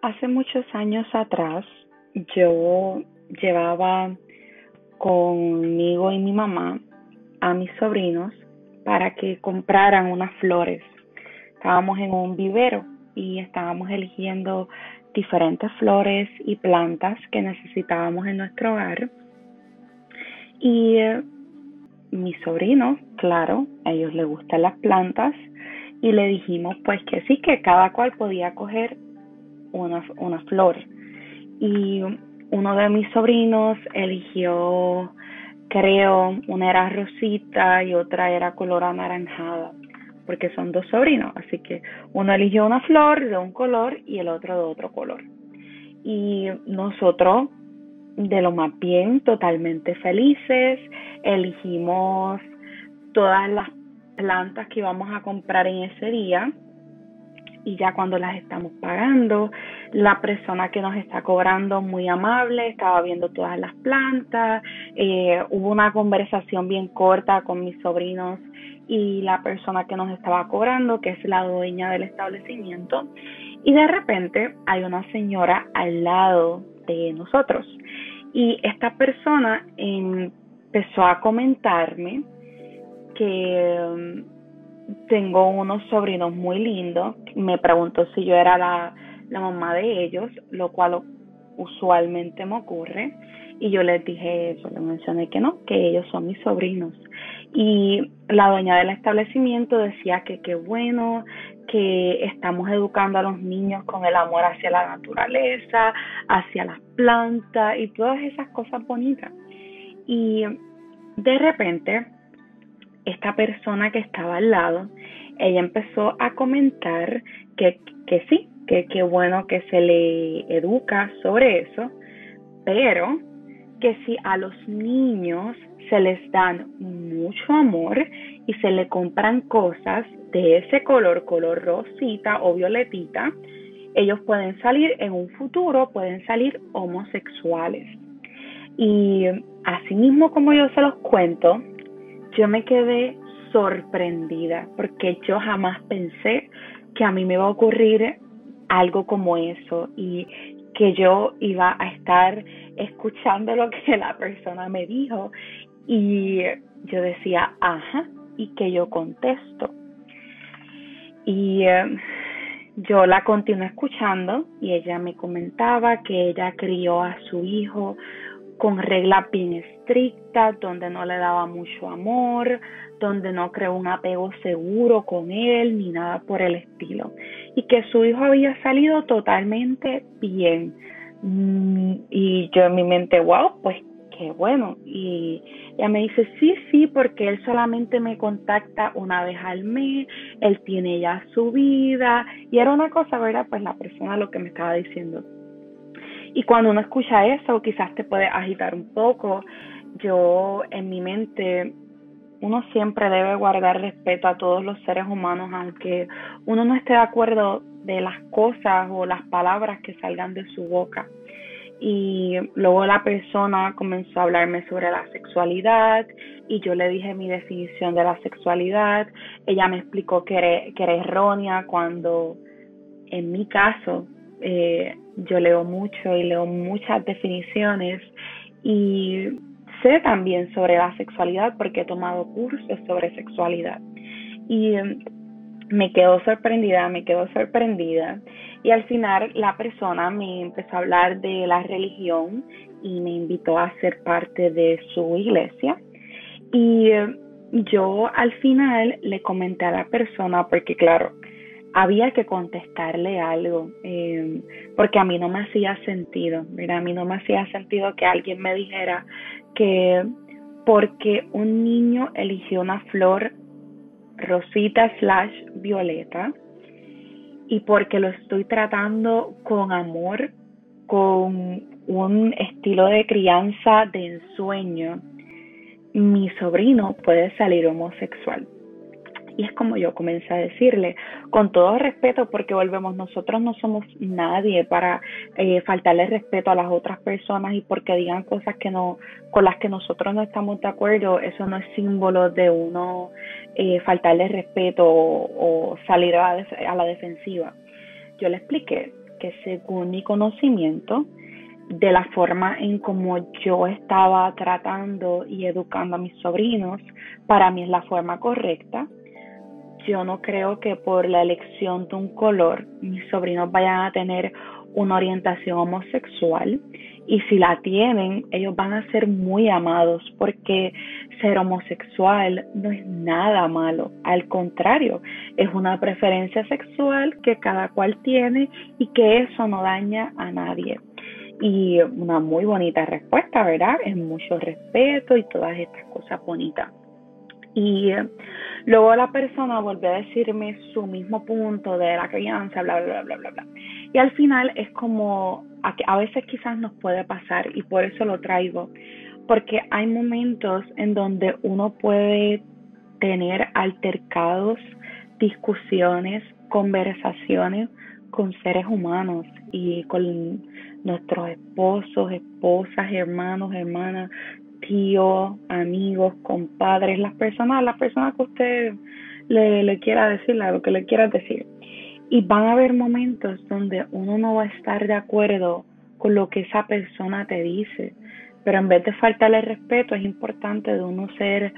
Hace muchos años atrás yo llevaba conmigo y mi mamá a mis sobrinos para que compraran unas flores. Estábamos en un vivero y estábamos eligiendo diferentes flores y plantas que necesitábamos en nuestro hogar. Y eh, mis sobrinos, claro, a ellos les gustan las plantas y le dijimos pues que sí, que cada cual podía coger una, flor. Y uno de mis sobrinos eligió, creo, una era rosita y otra era color anaranjada, porque son dos sobrinos, así que uno eligió una flor de un color y el otro de otro color. Y nosotros, de lo más bien, totalmente felices, elegimos todas las plantas que íbamos a comprar en ese día y ya cuando las estamos pagando, la persona que nos está cobrando muy amable, estaba viendo todas las plantas, eh, hubo una conversación bien corta con mis sobrinos y la persona que nos estaba cobrando, que es la dueña del establecimiento, y de repente hay una señora al lado de nosotros. Y esta persona empezó a comentarme que tengo unos sobrinos muy lindos. Me preguntó si yo era la, la mamá de ellos, lo cual usualmente me ocurre. Y yo les dije eso, les mencioné que no, que ellos son mis sobrinos. Y la dueña del establecimiento decía que qué bueno, que estamos educando a los niños con el amor hacia la naturaleza, hacia las plantas y todas esas cosas bonitas. Y de repente esta persona que estaba al lado, ella empezó a comentar que, que sí, que qué bueno que se le educa sobre eso, pero que si a los niños se les dan mucho amor y se le compran cosas de ese color, color rosita o violetita, ellos pueden salir en un futuro, pueden salir homosexuales. Y así mismo como yo se los cuento, yo me quedé sorprendida porque yo jamás pensé que a mí me iba a ocurrir algo como eso y que yo iba a estar escuchando lo que la persona me dijo y yo decía, ajá, y que yo contesto. Y eh, yo la continué escuchando y ella me comentaba que ella crió a su hijo con reglas bien estrictas, donde no le daba mucho amor, donde no creó un apego seguro con él ni nada por el estilo. Y que su hijo había salido totalmente bien. Mm, y yo en mi mente, wow, pues qué bueno. Y ella me dice, sí, sí, porque él solamente me contacta una vez al mes, él tiene ya su vida. Y era una cosa, ¿verdad? Pues la persona lo que me estaba diciendo y cuando uno escucha eso, quizás te puede agitar un poco. Yo en mi mente, uno siempre debe guardar respeto a todos los seres humanos, aunque uno no esté de acuerdo de las cosas o las palabras que salgan de su boca. Y luego la persona comenzó a hablarme sobre la sexualidad y yo le dije mi definición de la sexualidad. Ella me explicó que era, que era errónea cuando en mi caso eh, yo leo mucho y leo muchas definiciones y sé también sobre la sexualidad porque he tomado cursos sobre sexualidad. Y em, me quedo sorprendida, me quedo sorprendida. Y al final la persona me empezó a hablar de la religión y me invitó a ser parte de su iglesia. Y em, yo al final le comenté a la persona, porque claro, había que contestarle algo, eh, porque a mí no me hacía sentido, mira, a mí no me hacía sentido que alguien me dijera que porque un niño eligió una flor rosita slash violeta y porque lo estoy tratando con amor, con un estilo de crianza de ensueño, mi sobrino puede salir homosexual. Y es como yo comencé a decirle, con todo respeto, porque volvemos, nosotros no somos nadie para eh, faltarle respeto a las otras personas y porque digan cosas que no, con las que nosotros no estamos de acuerdo, eso no es símbolo de uno eh, faltarle respeto o, salir a, a la defensiva. Yo le expliqué que según mi conocimiento, de la forma en como yo estaba tratando y educando a mis sobrinos, para mí es la forma correcta. Yo no creo que por la elección de un color mis sobrinos vayan a tener una orientación homosexual y si la tienen, ellos van a ser muy amados porque ser homosexual no es nada malo, al contrario, es una preferencia sexual que cada cual tiene y que eso no daña a nadie. Y una muy bonita respuesta, ¿verdad? Es mucho respeto y todas estas cosas bonitas. Y eh, luego la persona volvió a decirme su mismo punto de la crianza, bla, bla, bla, bla, bla. Y al final es como, a, a veces quizás nos puede pasar y por eso lo traigo, porque hay momentos en donde uno puede tener altercados, discusiones, conversaciones con seres humanos y con nuestros esposos, esposas, hermanos, hermanas, tíos, amigos, compadres, las personas, las personas que usted le, le quiera decir, lo que le quiera decir. Y van a haber momentos donde uno no va a estar de acuerdo con lo que esa persona te dice, pero en vez de faltarle respeto es importante de uno ser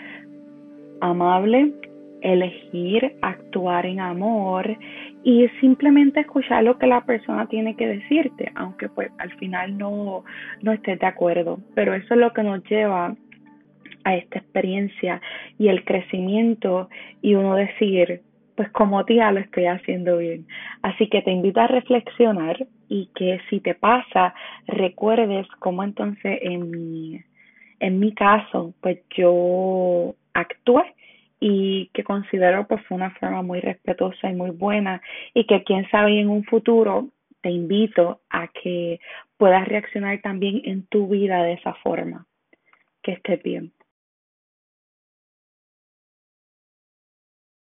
amable, elegir actuar en amor y simplemente escuchar lo que la persona tiene que decirte, aunque pues al final no, no estés de acuerdo. Pero eso es lo que nos lleva a esta experiencia y el crecimiento y uno decir, pues como tía lo estoy haciendo bien. Así que te invito a reflexionar y que si te pasa, recuerdes cómo entonces en mi, en mi caso, pues yo actué y que considero pues fue una forma muy respetuosa y muy buena y que quién sabe en un futuro te invito a que puedas reaccionar también en tu vida de esa forma. Que estés bien.